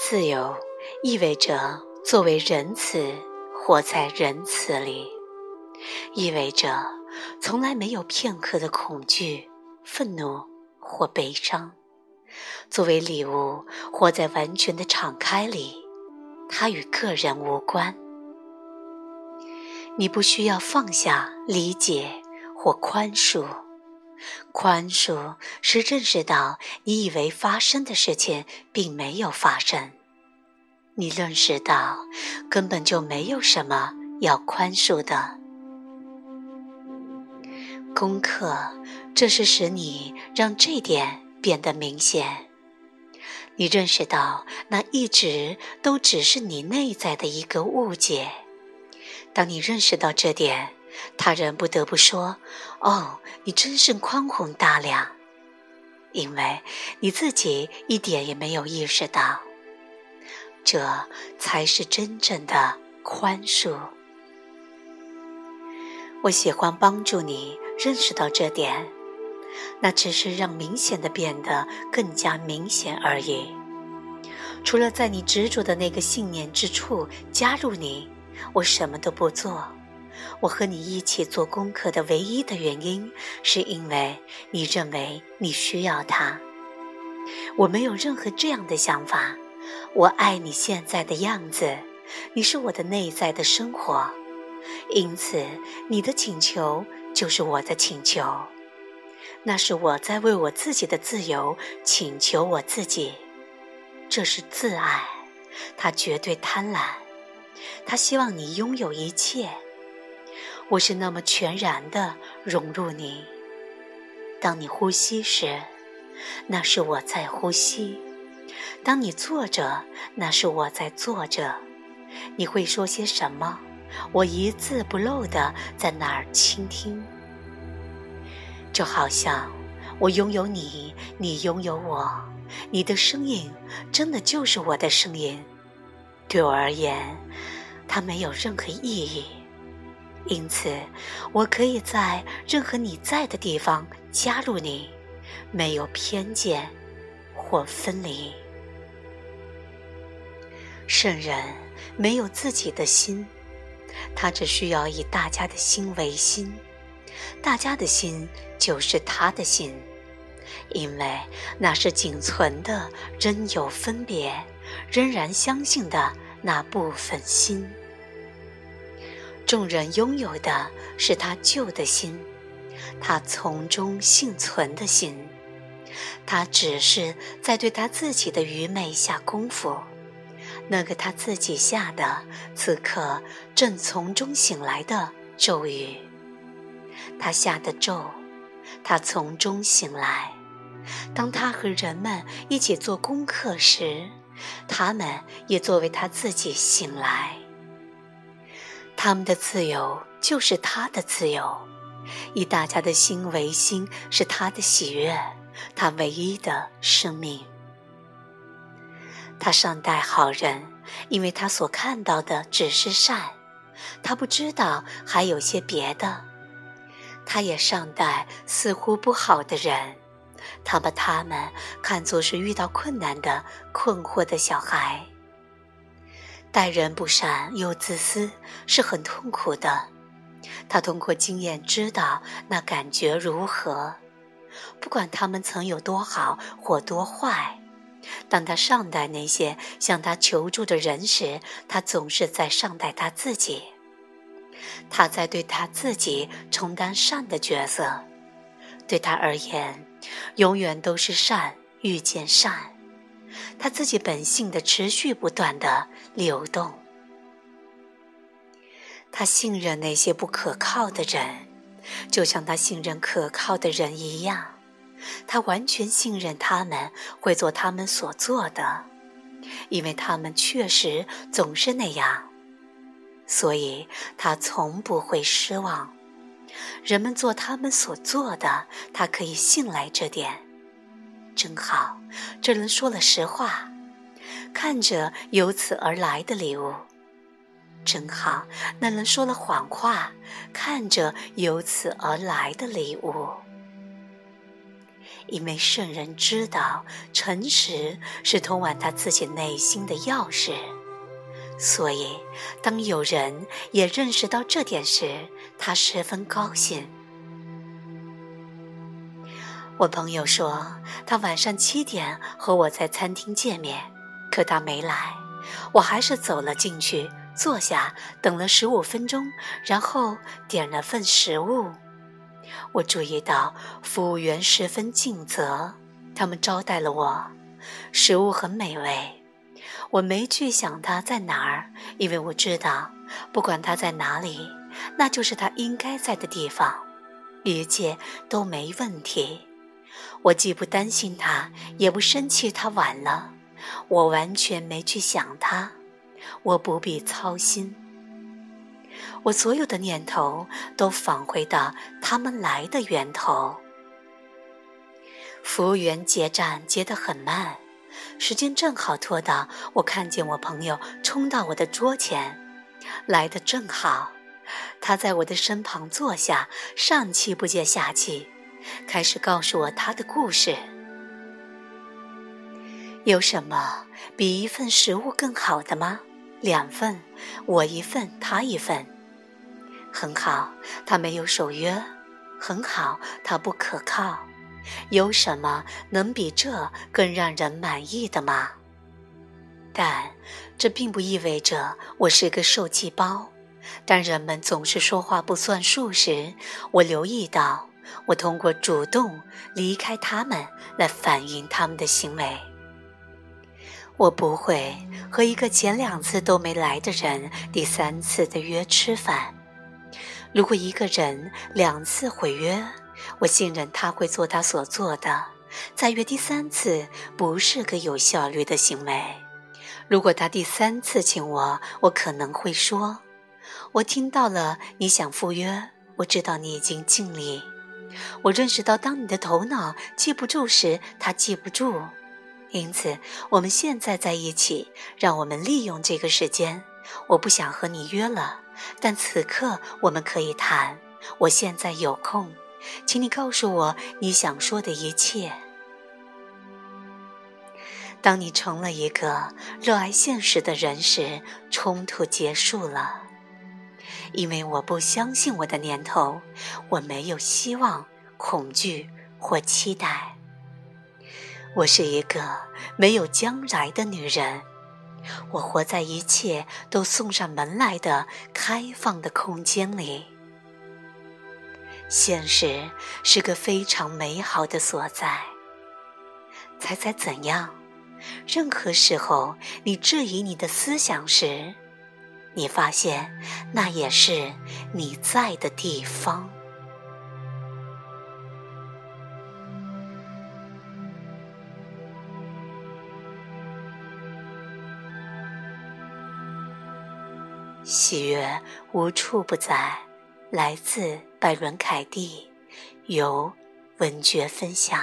自由意味着作为仁慈，活在仁慈里，意味着从来没有片刻的恐惧、愤怒或悲伤。作为礼物，活在完全的敞开里，它与个人无关。你不需要放下、理解或宽恕。宽恕是认识到你以为发生的事情并没有发生。你认识到根本就没有什么要宽恕的。功课，这是使你让这点。变得明显，你认识到那一直都只是你内在的一个误解。当你认识到这点，他人不得不说：“哦，你真是宽宏大量。”因为你自己一点也没有意识到，这才是真正的宽恕。我喜欢帮助你认识到这点。那只是让明显的变得更加明显而已。除了在你执着的那个信念之处加入你，我什么都不做。我和你一起做功课的唯一的原因，是因为你认为你需要它。我没有任何这样的想法。我爱你现在的样子，你是我的内在的生活，因此你的请求就是我的请求。那是我在为我自己的自由请求我自己，这是自爱，他绝对贪婪，他希望你拥有一切。我是那么全然的融入你。当你呼吸时，那是我在呼吸；当你坐着，那是我在坐着。你会说些什么？我一字不漏的在那儿倾听。就好像我拥有你，你拥有我，你的声音真的就是我的声音。对我而言，它没有任何意义，因此我可以在任何你在的地方加入你，没有偏见或分离。圣人没有自己的心，他只需要以大家的心为心。大家的心就是他的心，因为那是仅存的仍有分别、仍然相信的那部分心。众人拥有的是他旧的心，他从中幸存的心，他只是在对他自己的愚昧下功夫。那个他自己下的，此刻正从中醒来的咒语。他下的咒，他从中醒来。当他和人们一起做功课时，他们也作为他自己醒来。他们的自由就是他的自由，以大家的心为心是他的喜悦，他唯一的生命。他善待好人，因为他所看到的只是善，他不知道还有些别的。他也善待似乎不好的人，他把他们看作是遇到困难的困惑的小孩。待人不善又自私是很痛苦的，他通过经验知道那感觉如何。不管他们曾有多好或多坏，当他善待那些向他求助的人时，他总是在善待他自己。他在对他自己充当善的角色，对他而言，永远都是善遇见善，他自己本性的持续不断的流动。他信任那些不可靠的人，就像他信任可靠的人一样，他完全信任他们会做他们所做的，因为他们确实总是那样。所以，他从不会失望。人们做他们所做的，他可以信赖这点。真好，这人说了实话。看着由此而来的礼物，真好，那人说了谎话。看着由此而来的礼物，因为圣人知道诚实是通往他自己内心的钥匙，所以当有人也认识到这点时，他十分高兴。我朋友说，他晚上七点和我在餐厅见面，可他没来，我还是走了进去，坐下等了十五分钟，然后点了份食物。我注意到服务员十分尽责，他们招待了我，食物很美味。我没去想他在哪儿，因为我知道，不管他在哪里，那就是他应该在的地方，一切都没问题。我既不担心他，也不生气他晚了，我完全没去想他，我不必操心。我所有的念头都返回到他们来的源头。服务员结账结得很慢，时间正好拖到我看见我朋友冲到我的桌前，来的正好。他在我的身旁坐下，上气不接下气，开始告诉我他的故事。有什么比一份食物更好的吗？两份，我一份，他一份。很好，他没有守约。很好，他不可靠。有什么能比这更让人满意的吗？但这并不意味着我是个受气包。当人们总是说话不算数时，我留意到，我通过主动离开他们来反映他们的行为。我不会和一个前两次都没来的人第三次的约吃饭。如果一个人两次毁约，我信任他会做他所做的。再约第三次不是个有效率的行为。如果他第三次请我，我可能会说：“我听到了，你想赴约。我知道你已经尽力。我认识到，当你的头脑记不住时，他记不住。”因此，我们现在在一起，让我们利用这个时间。我不想和你约了，但此刻我们可以谈。我现在有空，请你告诉我你想说的一切。当你成了一个热爱现实的人时，冲突结束了，因为我不相信我的念头，我没有希望、恐惧或期待。我是一个没有将来的女人，我活在一切都送上门来的开放的空间里。现实是个非常美好的所在。猜猜怎样？任何时候你质疑你的思想时，你发现那也是你在的地方。喜悦无处不在，来自拜伦·凯蒂，由文觉分享。